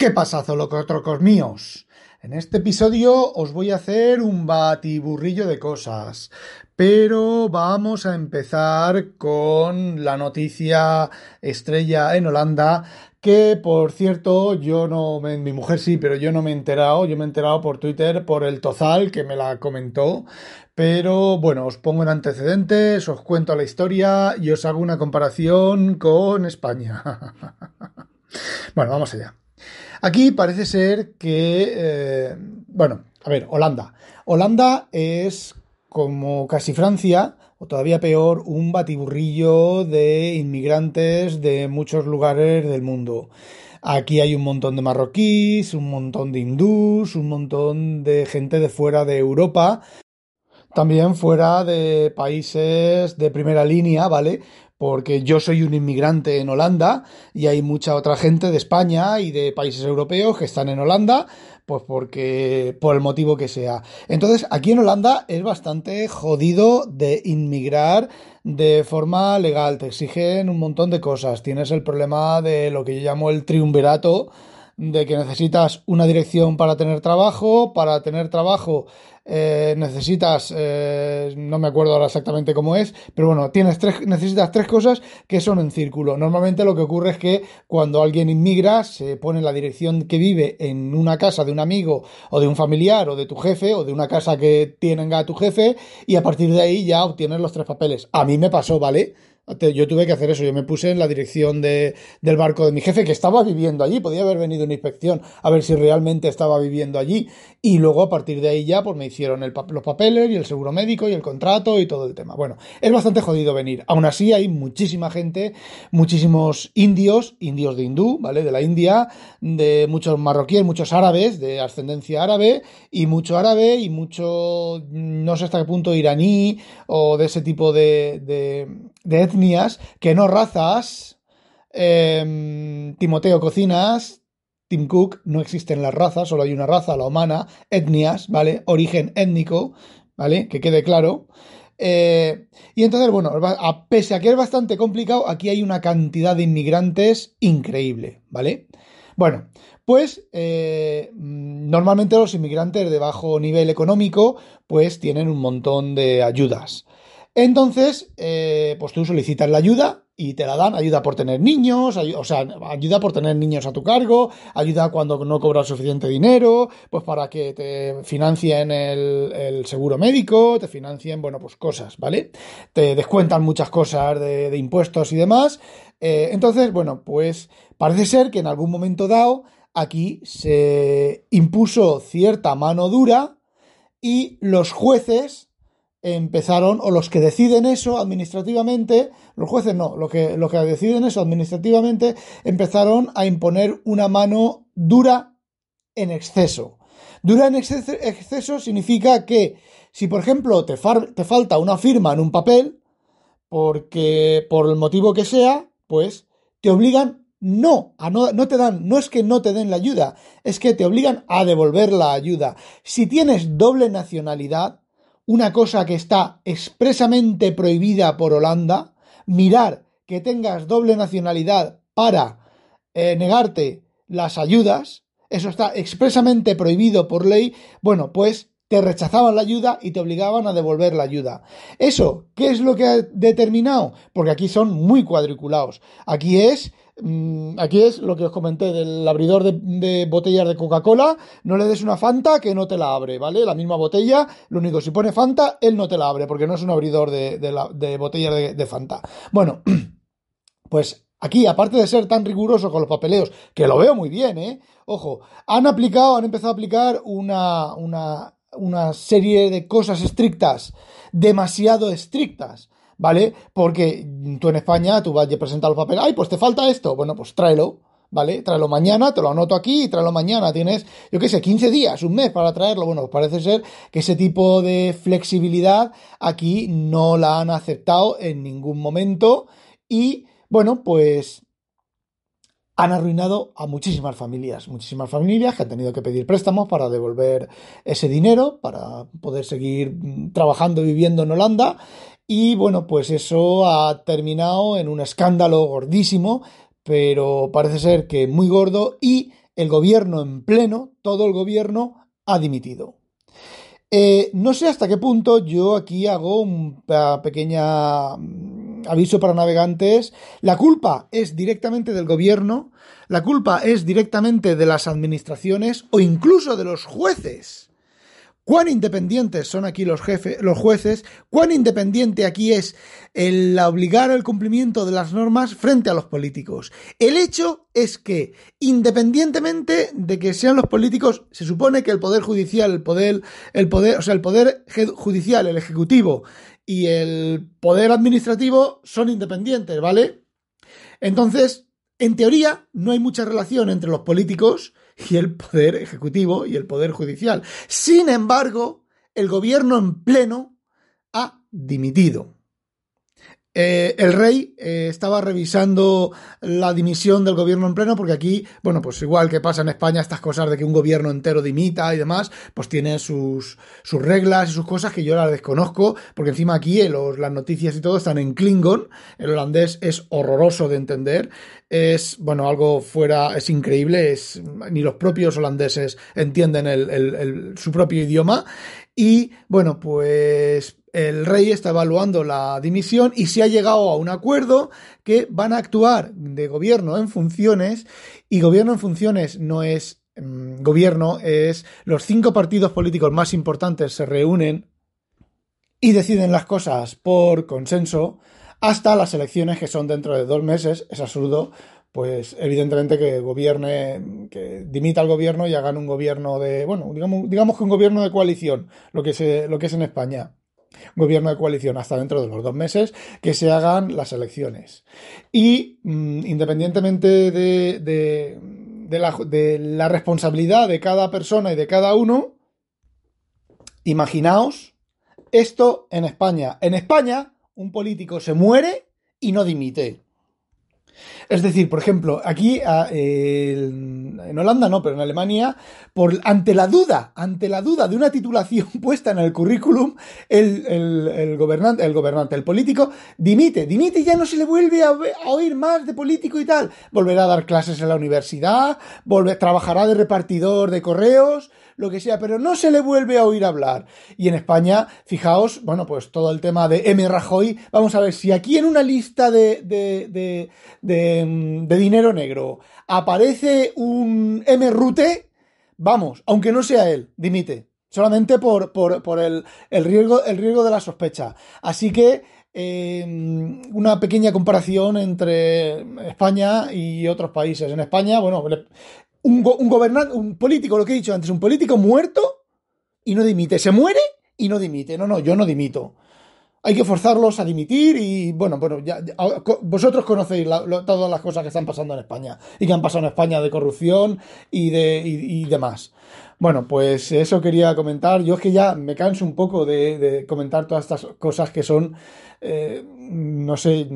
¿Qué pasa, zolocotrocos míos? En este episodio os voy a hacer un batiburrillo de cosas, pero vamos a empezar con la noticia estrella en Holanda, que por cierto, yo no, mi mujer sí, pero yo no me he enterado, yo me he enterado por Twitter, por el Tozal, que me la comentó, pero bueno, os pongo en antecedentes, os cuento la historia y os hago una comparación con España. bueno, vamos allá. Aquí parece ser que, eh, bueno, a ver, Holanda. Holanda es como casi Francia, o todavía peor, un batiburrillo de inmigrantes de muchos lugares del mundo. Aquí hay un montón de marroquíes, un montón de hindús, un montón de gente de fuera de Europa, también fuera de países de primera línea, ¿vale? porque yo soy un inmigrante en Holanda y hay mucha otra gente de España y de países europeos que están en Holanda, pues porque por el motivo que sea. Entonces, aquí en Holanda es bastante jodido de inmigrar de forma legal, te exigen un montón de cosas. Tienes el problema de lo que yo llamo el triunvirato de que necesitas una dirección para tener trabajo, para tener trabajo eh, necesitas, eh, no me acuerdo ahora exactamente cómo es, pero bueno, tienes tres, necesitas tres cosas que son en círculo. Normalmente lo que ocurre es que cuando alguien inmigra, se pone la dirección que vive en una casa de un amigo o de un familiar o de tu jefe o de una casa que tenga tu jefe y a partir de ahí ya obtienes los tres papeles. A mí me pasó, ¿vale? Yo tuve que hacer eso, yo me puse en la dirección de, del barco de mi jefe, que estaba viviendo allí, podía haber venido una inspección a ver si realmente estaba viviendo allí, y luego a partir de ahí ya pues me hicieron los papeles y el seguro médico y el contrato y todo el tema. Bueno, es bastante jodido venir. Aún así hay muchísima gente, muchísimos indios, indios de hindú, ¿vale? De la India, de muchos marroquíes, muchos árabes, de ascendencia árabe, y mucho árabe y mucho, no sé hasta qué punto iraní o de ese tipo de, de etnias, que no razas. Em, Timoteo Cocinas, Tim Cook, no existen las razas, solo hay una raza, la humana, etnias, ¿vale? Origen étnico, ¿vale? Que quede claro. Eh, y entonces, bueno, a, pese a que es bastante complicado, aquí hay una cantidad de inmigrantes increíble, ¿vale? Bueno, pues eh, normalmente los inmigrantes de bajo nivel económico, pues tienen un montón de ayudas. Entonces, eh, pues tú solicitas la ayuda y te la dan, ayuda por tener niños, o sea, ayuda por tener niños a tu cargo, ayuda cuando no cobras suficiente dinero, pues para que te financien el, seguro médico, te financien, bueno, pues cosas, ¿vale? Te descuentan muchas cosas de, impuestos y demás. Eh, entonces, bueno, pues parece ser que en algún momento dado aquí se impuso cierta mano dura y los jueces empezaron, o los que deciden eso administrativamente, los jueces no, los que, que deciden eso administrativamente, empezaron a imponer una mano dura en exceso. Dura en exceso, significa que si, por ejemplo, te, te falta una firma en un papel, porque por el motivo que sea, pues te obligan no, a no, no te dan, no es que no te den la ayuda, es que te obligan a devolver la ayuda. Si tienes doble nacionalidad, una cosa que está expresamente prohibida por Holanda, mirar que tengas doble nacionalidad para eh, negarte las ayudas, eso está expresamente prohibido por ley, bueno, pues te rechazaban la ayuda y te obligaban a devolver la ayuda. Eso, ¿qué es lo que ha determinado? Porque aquí son muy cuadriculados. Aquí es Mm, aquí es lo que os comenté del abridor de, botellas de Coca-Cola. No le des una Fanta que no te la abre, ¿vale? La misma botella, lo único, si pone Fanta, él no te la abre, porque no es un abridor de, de botellas de, Fanta. Bueno, pues aquí, aparte de ser tan riguroso con los papeleos, que lo veo muy bien, ¿eh? Ojo, han aplicado, han empezado a aplicar una, una, una serie de cosas estrictas, demasiado estrictas ¿vale? Porque tú en España, tú vas a presentar el papel, ay, pues te falta esto, bueno, pues tráelo, ¿vale? Tráelo mañana, te lo anoto aquí tráelo mañana. Tienes, yo qué sé, 15 días, un mes para traerlo. Bueno, parece ser que ese tipo de flexibilidad aquí no la han aceptado en ningún momento y, bueno, pues han arruinado a muchísimas familias, muchísimas familias que han tenido que pedir préstamos para devolver ese dinero, para poder seguir mm, trabajando y viviendo en Holanda. Y bueno, pues eso ha terminado en un escándalo gordísimo, pero parece ser que muy gordo y el gobierno en pleno, todo el gobierno, ha dimitido. Eh, no sé hasta qué punto yo aquí hago una pequeña aviso para navegantes, la culpa es directamente del gobierno, la culpa es directamente de las administraciones o incluso de los jueces. ¿Cuán independientes son aquí los, jefes, los jueces? ¿Cuán independiente aquí es el obligar al cumplimiento de las normas frente a los políticos? El hecho es que, independientemente de que sean los políticos, se supone que el poder judicial, el poder, el poder, o sea, el poder judicial, el ejecutivo y el poder administrativo son independientes, ¿vale? Entonces, en teoría, no hay mucha relación entre los políticos y el poder ejecutivo y el poder judicial. Sin embargo, el gobierno en pleno ha dimitido. Eh, el rey eh, estaba revisando la dimisión del gobierno en pleno, porque aquí, bueno, pues igual que pasa en España, estas cosas de que un gobierno entero dimita y demás, pues tiene sus, sus reglas y sus cosas que yo las desconozco, porque encima aquí eh, las noticias y todo están en Klingon, el holandés es horroroso de entender, es, bueno, algo fuera, es increíble, es, ni los propios holandeses entienden su propio idioma, y bueno, pues el rey está evaluando la dimisión y se ha llegado a un acuerdo que van a actuar de gobierno en funciones y gobierno en funciones no es mm, gobierno, es los cinco partidos políticos más importantes se reúnen y deciden las cosas por consenso hasta las elecciones que son dentro de dos meses. Es absurdo, pues evidentemente que gobierne, que dimita el gobierno y hagan un gobierno de, bueno, digamos, digamos que un gobierno de coalición, lo que, lo que es en España gobierno de coalición hasta dentro de los dos meses que se hagan las elecciones. Y mm, independientemente de, la responsabilidad de cada persona y de cada uno, imaginaos esto en España. En España, un político se muere y no dimite. Es decir, por ejemplo, aquí en Holanda no, pero en Alemania, por, ante la duda, ante la duda de una titulación puesta en el currículum, el, gobernante, el gobernante, el político, dimite, dimite y ya no se le vuelve a, oír más de político y tal. Volverá a dar clases en la universidad, trabajará de repartidor de correos, lo que sea, pero no se le vuelve a oír hablar. Y en España, fijaos, bueno, pues todo el tema de M. Rajoy, vamos a ver si aquí en una lista de, de, de, de dinero negro aparece un M. Rute, vamos, aunque no sea él, dimite. Solamente por, por, por el, el, riesgo, el riesgo de la sospecha. Así que eh, una pequeña comparación entre España y otros países. En España, bueno, un, un gobernante, un político, lo que he dicho antes, un político muerto y no dimite. Se muere y no dimite. No, no, yo no dimito. Hay que forzarlos a dimitir y bueno, bueno, ya, vosotros conocéis todas las cosas que están pasando en España y que han pasado en España de corrupción y de y, demás. Bueno, pues eso quería comentar. Yo es que ya me canso un poco de, comentar todas estas cosas que son, eh, no sé.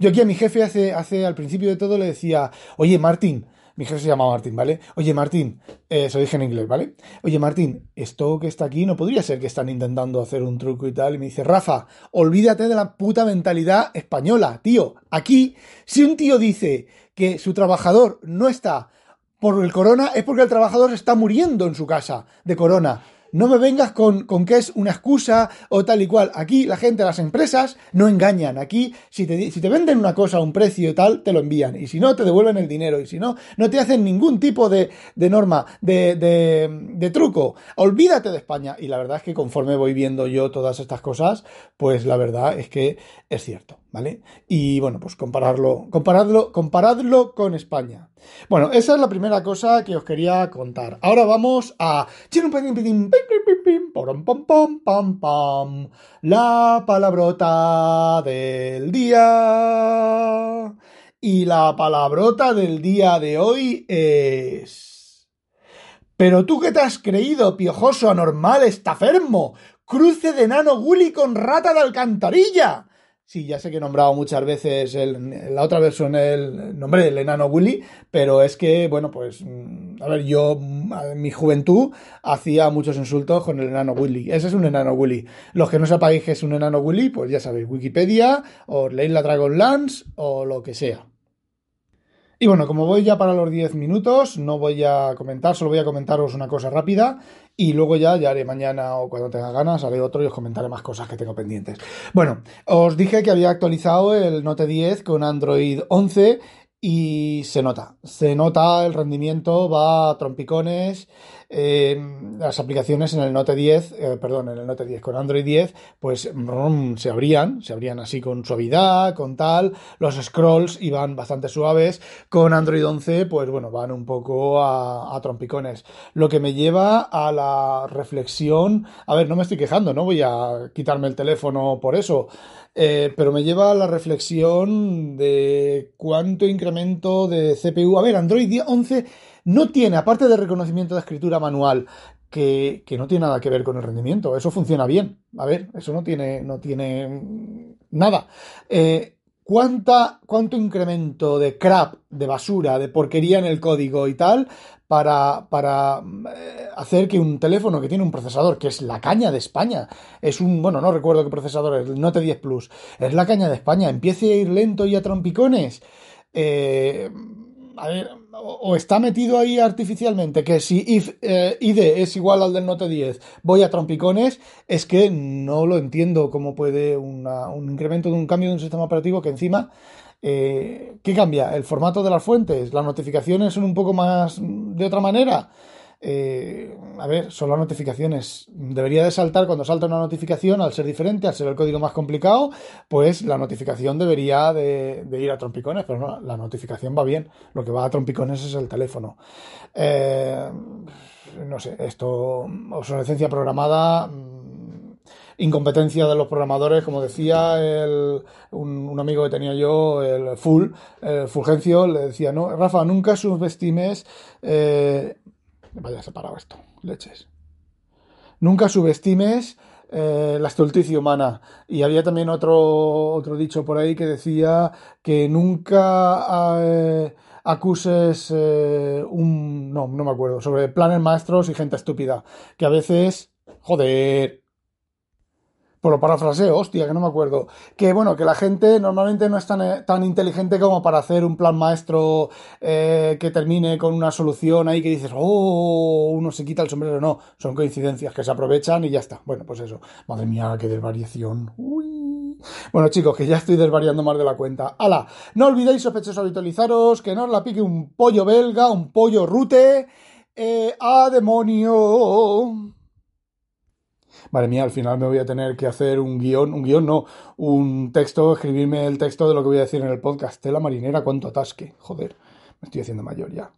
Yo aquí a mi jefe hace, hace al principio de todo le decía, oye Martín, mi jefe se llama Martín, ¿vale? Oye, Martín, eh, se lo dije en inglés, ¿vale? Oye, Martín, esto que está aquí no podría ser que están intentando hacer un truco y tal. Y me dice, Rafa, olvídate de la puta mentalidad española, tío. Aquí, si un tío dice que su trabajador no está por el corona, es porque el trabajador está muriendo en su casa de corona. No me vengas con, con que es una excusa o tal y cual. Aquí la gente, las empresas, no engañan. Aquí, si te, si te venden una cosa a un precio tal, te lo envían. Y si no, te devuelven el dinero. Y si no, no te hacen ningún tipo de, de norma, de, de, de truco. Olvídate de España. Y la verdad es que conforme voy viendo yo todas estas cosas, pues la verdad es que es cierto. ¿Vale? Y bueno, pues compararlo, comparadlo, comparadlo con España. Bueno, esa es la primera cosa que os quería contar. Ahora vamos a la palabrota del día. y la palabrota del día de hoy es... Pero tú qué te has creído, piojoso, anormal, estafermo, cruce de nano Gully con rata de alcantarilla. Sí, ya sé que he nombrado muchas veces el, la otra versión el nombre del enano Willy, pero es que, bueno, pues, mm, a ver, yo mm, en mi juventud hacía muchos insultos con el enano Willy. Ese es un enano Willy. Los que no sepáis que es un enano Willy, pues ya sabéis, Wikipedia, o leéis la Dragonlance, o lo que sea. Y bueno, como voy ya para los 10 minutos, no voy a comentar, solo voy a comentaros una cosa rápida y luego ya, ya haré mañana o cuando tenga ganas, haré otro y os comentaré más cosas que tengo pendientes. Bueno, os dije que había actualizado el Note 10 con Android 11 y se nota, se nota el rendimiento, va a trompicones. Eh, las aplicaciones en el Note 10, eh, perdón, en el Note 10 con Android 10, pues se abrían, se abrían así con suavidad, con tal, los scrolls iban bastante suaves, con Android 11, pues bueno, van un poco a, a trompicones. Lo que me lleva a la reflexión, a ver, no me estoy quejando, no voy a quitarme el teléfono por eso, eh, pero me lleva a la reflexión de cuánto incremento de CPU. A ver, Android 11 no tiene, aparte de reconocimiento de escritura manual, que, no tiene nada que ver con el rendimiento. Eso funciona bien. A ver, eso no tiene, no tiene nada. Eh, ¿cuánta, ¿Cuánto incremento de crap, de basura, de porquería en el código y tal para, para eh, hacer que un teléfono que tiene un procesador que es la caña de España, es un, bueno, no recuerdo qué procesador es, el Note 10 Plus, es la caña de España, empiece a ir lento y a trompicones. Eh, a ver, o, está metido ahí artificialmente, que si if, eh, ID es igual al del Note 10, voy a trompicones, es que no lo entiendo cómo puede un incremento de un cambio de un sistema operativo que encima eh, ¿Qué cambia? ¿El formato de las fuentes? ¿Las notificaciones son un poco más de otra manera? Eh, a ver, son las notificaciones. Debería de saltar cuando salta una notificación, al ser diferente, al ser el código más complicado, pues la notificación debería de, ir a trompicones, pero no, la notificación va bien. Lo que va a trompicones es el teléfono. Eh, no sé, esto, obsolescencia programada incompetencia de los programadores, como decía el, un, amigo que tenía yo, el Full, el Fulgencio, le decía, no, Rafa, nunca subestimes, eh, vaya separado esto, leches, nunca subestimes eh, la estulticia humana. Y había también otro, otro dicho por ahí que decía que nunca eh, acuses un... No, no me acuerdo, sobre planes maestros y gente estúpida. Que a veces... Joder, por lo parafraseo, hostia, que no me acuerdo. Que bueno, que la gente normalmente no es tan, eh, tan inteligente como para hacer un plan maestro eh, que termine con una solución ahí que dices, oh, uno se quita el sombrero. No, son coincidencias que se aprovechan y ya está. Bueno, pues eso. Madre mía, qué desvariación. Uy. Bueno, chicos, que ya estoy desvariando más de la cuenta. ¡Hala! No olvidéis, sospechosos, habitualizaros, que no os la pique un pollo belga, un pollo rute. Eh, ¡A demonio! Madre mía, al final me voy a tener que hacer un guion, un guion no, un texto, escribirme el texto de lo que voy a decir en el podcast. Tela marinera, cuánto atasque. Joder, me estoy haciendo mayor ya.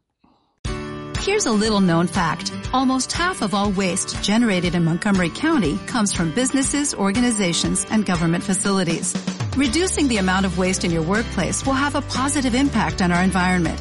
Here's a little known fact. Almost half of all waste generated in Montgomery County comes from businesses, organizations, and government facilities. Reducing the amount of waste in your workplace will have a positive impact on our environment.